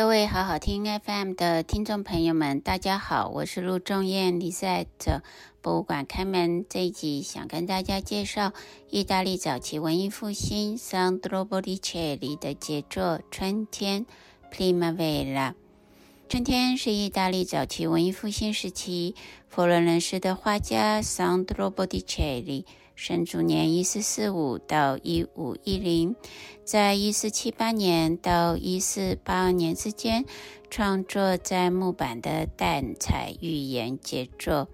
各位好好听 FM 的听众朋友们，大家好，我是陆仲燕。李赛特博物馆开门这一集，想跟大家介绍意大利早期文艺复兴 Sandro Botticelli 的杰作《春天》（Primavera）。春天是意大利早期文艺复兴时期佛罗伦斯的画家 Sandro Botticelli。生卒年一四四五到一五一零，在一四七八年到一四八二年之间，创作在木板的淡彩寓言杰作，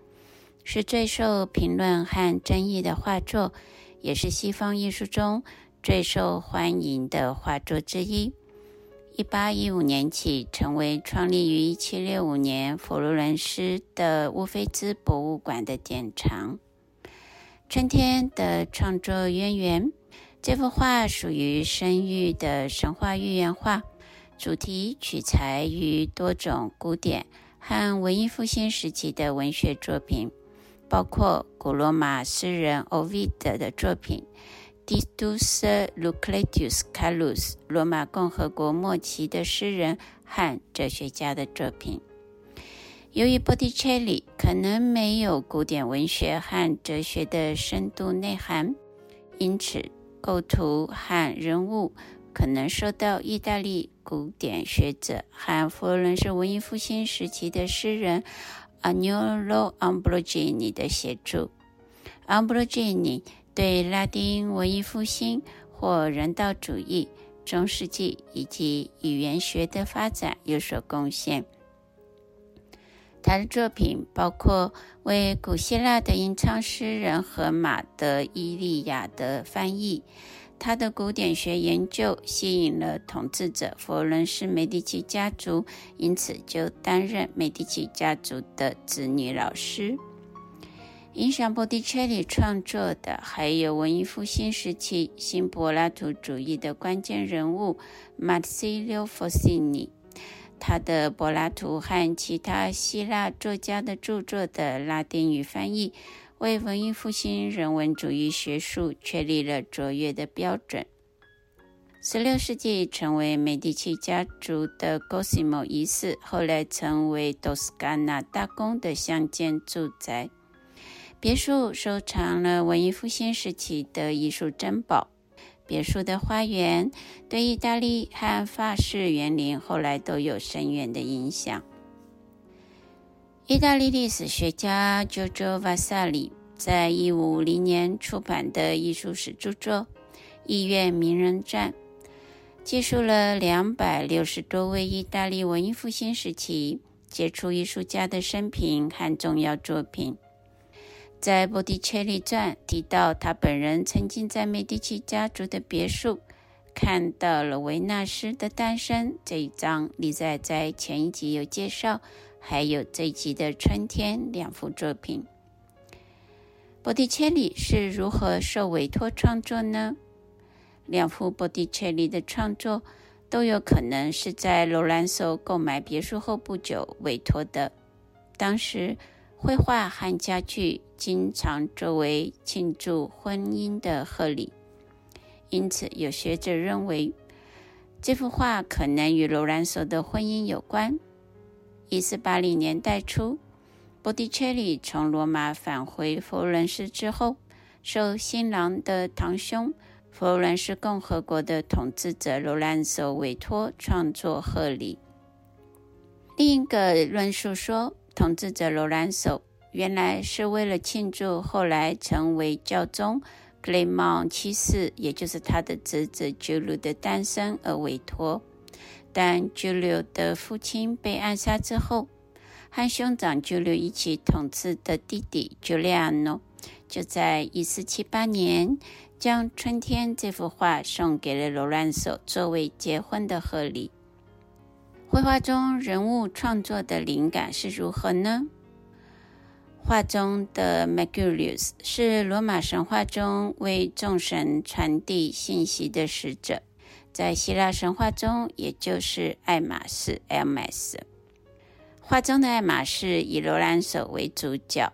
是最受评论和争议的画作，也是西方艺术中最受欢迎的画作之一。一八一五年起，成为创立于一七六五年佛罗伦斯的乌菲兹博物馆的典藏。春天的创作渊源，这幅画属于生育的神话寓言画，主题取材于多种古典和文艺复兴时期的文学作品，包括古罗马诗人 Ovid 的作品《Titus Lucretius Carus》，罗马共和国末期的诗人和哲学家的作品。由于波提切利可能没有古典文学和哲学的深度内涵，因此构图和人物可能受到意大利古典学者和佛罗伦斯文艺复兴时期的诗人 Agnolo Ambrogini 的协助。Ambrogini 对拉丁文艺复兴或人道主义、中世纪以及语言学的发展有所贡献。他的作品包括为古希腊的吟唱诗人荷马的《伊利亚》的翻译。他的古典学研究吸引了统治者佛伦斯美第奇家族，因此就担任美第奇家族的子女老师。影响波提切利创作的还有文艺复兴时期新柏拉图主义的关键人物马西奥·佛西尼。他的柏拉图和其他希腊作家的著作的拉丁语翻译，为文艺复兴人文主义学术确立了卓越的标准。十六世纪成为美第奇家族的 Cosimo 一世，后来成为多斯卡纳大公的乡间住宅别墅，收藏了文艺复兴时期的艺术珍宝。别墅的花园对意大利和法式园林后来都有深远的影响。意大利历史学家 Giorgio Vasari 在一五五零年出版的艺术史著作《艺苑名人传》，记述了两百六十多位意大利文艺复兴时期杰出艺术家的生平和重要作品。在波提切利传提到，他本人曾经在美第奇家族的别墅看到了维纳斯的诞生。这一章李在在前一集有介绍，还有这一集的春天两幅作品。波提切利是如何受委托创作呢？两幅波提切利的创作都有可能是在罗兰索购买别墅后不久委托的。当时。绘画和家具经常作为庆祝婚姻的贺礼，因此有学者认为这幅画可能与罗兰索的婚姻有关。一四八零年代初，波提切利从罗马返回佛罗伦斯之后，受新郎的堂兄佛罗伦斯共和国的统治者罗兰索委托创作贺礼。另一个论述说，统治者罗兰手原来是为了庆祝后来成为教宗克雷芒七世，也就是他的侄子居鲁的诞生而委托。但居鲁的父亲被暗杀之后，和兄长居鲁一起统治的弟弟居利亚诺，就在一四七八年将《春天》这幅画送给了罗兰手作为结婚的贺礼。绘画中人物创作的灵感是如何呢？画中的 Mercurius 是罗马神话中为众神传递信息的使者，在希腊神话中，也就是爱马仕 （Hermes）。画中的爱马仕以罗兰索为主角，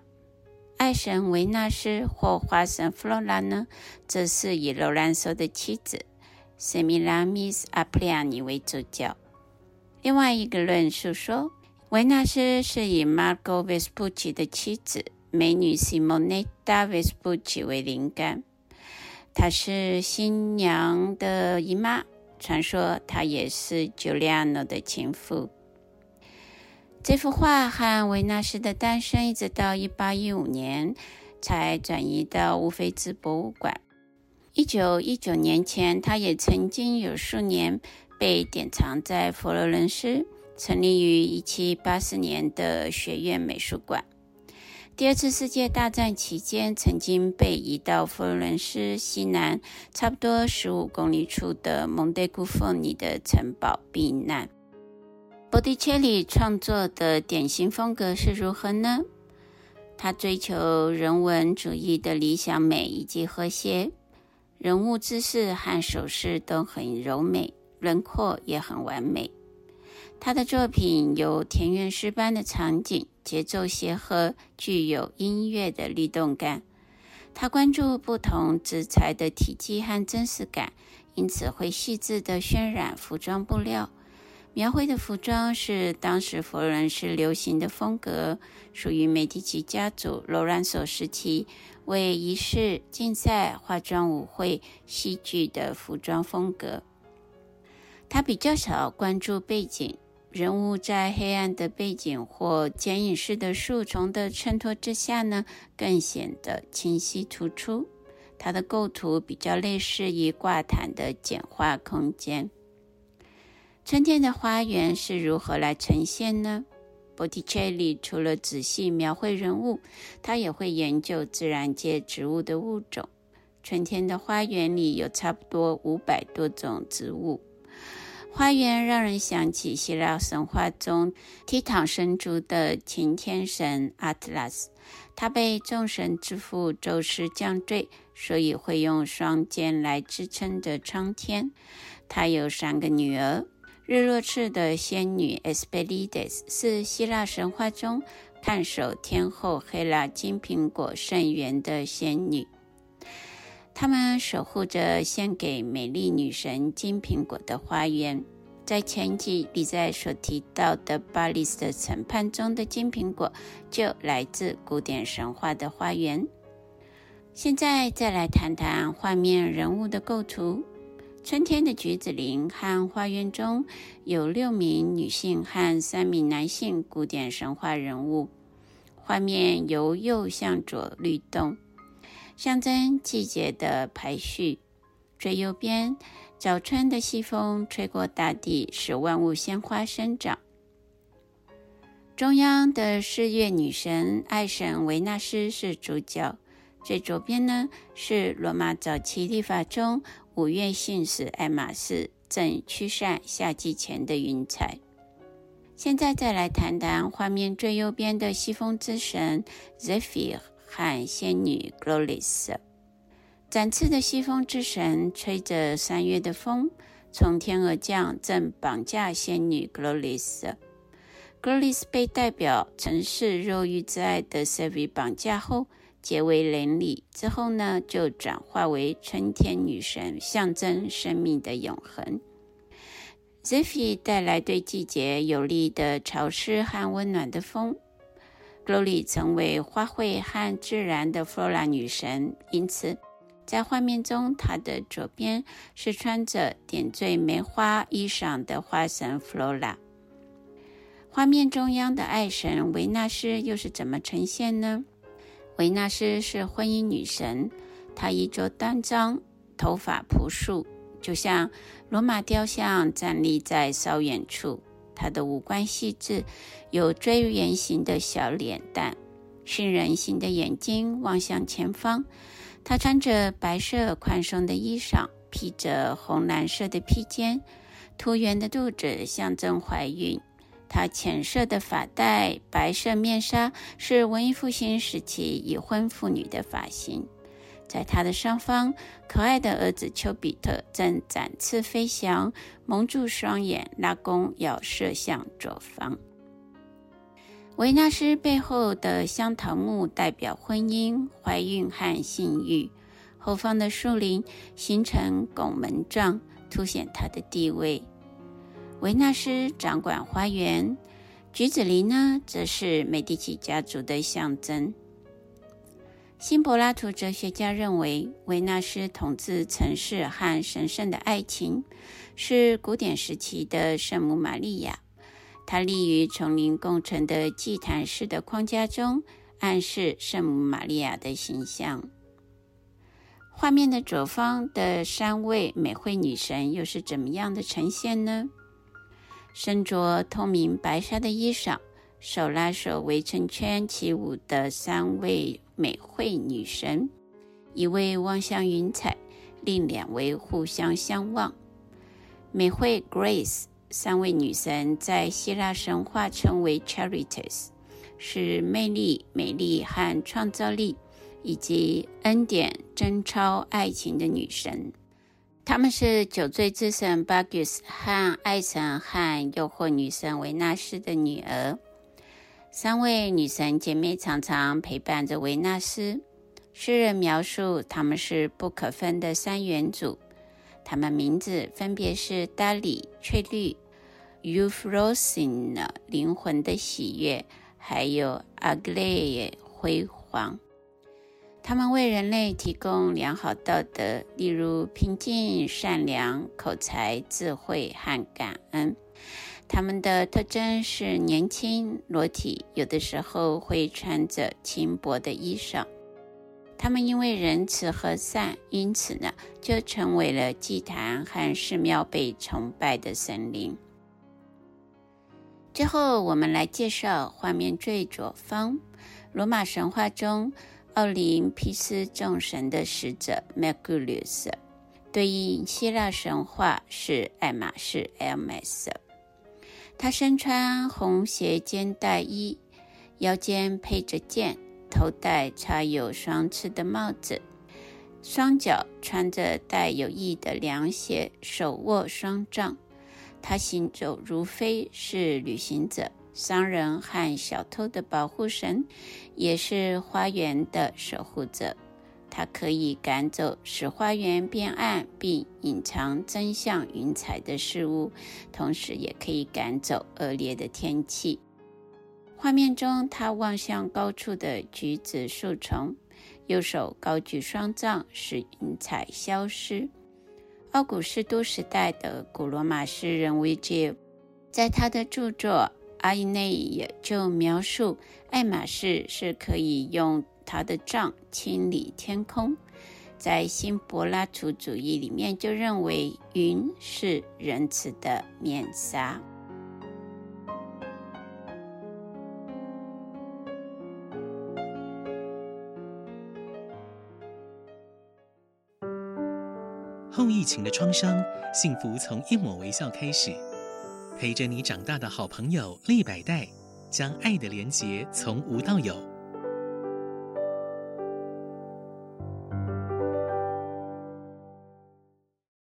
爱神维纳斯或花神芙罗拉呢，则是以罗兰索的妻子 Semiramis Apriani 为主角。另外一个论述说，维纳斯是以 Marco Vespucci 的妻子美女 Simonetta Vespucci 为灵感，她是新娘的姨妈，传说她也是 Giuliano 的情妇。这幅画和维纳斯的诞生一直到一八一五年才转移到乌菲兹博物馆。一九一九年前，她也曾经有数年被典藏在佛罗伦斯。成立于一七八四年的学院美术馆。第二次世界大战期间，曾经被移到佛罗伦斯西南差不多十五公里处的蒙德古佛尼的城堡避难。波提切利创作的典型风格是如何呢？他追求人文主义的理想美以及和谐，人物姿势和手势都很柔美，轮廓也很完美。他的作品有田园诗般的场景，节奏协和，具有音乐的律动感。他关注不同纸材的体积和真实感，因此会细致地渲染服装布料。描绘的服装是当时佛罗伦斯流行的风格，属于美第奇家族罗兰索时期为仪式、竞赛、化妆舞会、戏剧的服装风格。他比较少关注背景。人物在黑暗的背景或剪影式的树丛的衬托之下呢，更显得清晰突出。它的构图比较类似于挂毯的简化空间。春天的花园是如何来呈现呢？波提切利除了仔细描绘人物，他也会研究自然界植物的物种。春天的花园里有差不多五百多种植物。花园让人想起希腊神话中倜傥神族的擎天神阿特拉斯，他被众神之父宙斯降罪，所以会用双肩来支撑着苍天。他有三个女儿，日落赤的仙女 Hesperides 是希腊神话中看守天后赫拉金苹果圣园的仙女。他们守护着献给美丽女神金苹果的花园。在前集里在所提到的巴利斯的审判中的金苹果，就来自古典神话的花园。现在再来谈谈画面人物的构图。春天的橘子林和花园中有六名女性和三名男性古典神话人物。画面由右向左律动。象征季节的排序。最右边，早春的西风吹过大地，使万物鲜花生长。中央的四月女神爱神维纳斯是主角。最左边呢，是罗马早期历法中五月信使爱马仕正驱散夏季前的云彩。现在再来谈谈画面最右边的西风之神 Zephyr。和仙女 Gloris，展翅的西风之神吹着三月的风，从天而降，正绑架仙女 Gloris。Gloris 被代表曾是肉欲之爱的 Zephy 绑架后，结为连理，之后呢，就转化为春天女神，象征生命的永恒。Zephy 带来对季节有利的潮湿和温暖的风。格洛丽成为花卉和自然的弗洛拉女神，因此在画面中，她的左边是穿着点缀梅花衣裳的花神弗洛拉。画面中央的爱神维纳斯又是怎么呈现呢？维纳斯是婚姻女神，她衣着端庄，头发朴素，就像罗马雕像站立在稍远处。她的五官细致，有锥圆形的小脸蛋，杏仁形的眼睛望向前方。她穿着白色宽松的衣裳，披着红蓝色的披肩，椭圆的肚子象征怀孕。她浅色的发带、白色面纱是文艺复兴时期已婚妇女的发型。在她的上方，可爱的儿子丘比特正展翅飞翔，蒙住双眼，拉弓要射向左方。维纳斯背后的香桃木代表婚姻、怀孕和性欲，后方的树林形成拱门状，凸显她的地位。维纳斯掌管花园，橘子林呢，则是美第奇家族的象征。新柏拉图哲学家认为，维纳斯统治城市和神圣的爱情，是古典时期的圣母玛利亚。它立于丛林共成的祭坛式的框架中，暗示圣母玛利亚的形象。画面的左方的三位美惠女神又是怎么样的呈现呢？身着透明白纱的衣裳，手拉手围成圈起舞的三位美惠女神，一位望向云彩，另两位互相相望。美惠 Grace，三位女神在希腊神话称为 Charites，是魅力、美丽和创造力，以及恩典、贞操、爱情的女神。她们是酒醉之神巴古斯和爱神和诱惑女神维纳斯的女儿。三位女神姐妹常常陪伴着维纳斯。诗人描述她们是不可分的三元组。她们名字分别是达里翠绿、Euphrosyne 灵魂的喜悦，还有 Aglaé 辉煌。他们为人类提供良好道德，例如平静、善良、口才、智慧和感恩。他们的特征是年轻、裸体，有的时候会穿着轻薄的衣裳。他们因为仁慈和善，因此呢，就成为了祭坛和寺庙被崇拜的神灵。最后，我们来介绍画面最左方，罗马神话中。奥林匹斯众神的使者 m e g u l u s 对应希腊神话是爱马仕 Hermes。他身穿红斜肩带衣，腰间配着剑，头戴插有双翅的帽子，双脚穿着带有翼的凉鞋，手握双杖。他行走如飞，是旅行者。商人和小偷的保护神，也是花园的守护者。它可以赶走使花园变暗并隐藏真相云彩的事物，同时也可以赶走恶劣的天气。画面中，他望向高处的橘子树丛，右手高举双杖，使云彩消失。奥古斯都时代的古罗马诗人维吉，在他的著作。阿伊内也就描述爱马仕是可以用他的杖清理天空。在新柏拉图主义里面，就认为云是仁慈的面纱。后疫情的创伤，幸福从一抹微笑开始。陪着你长大的好朋友利百代，将爱的连结从无到有。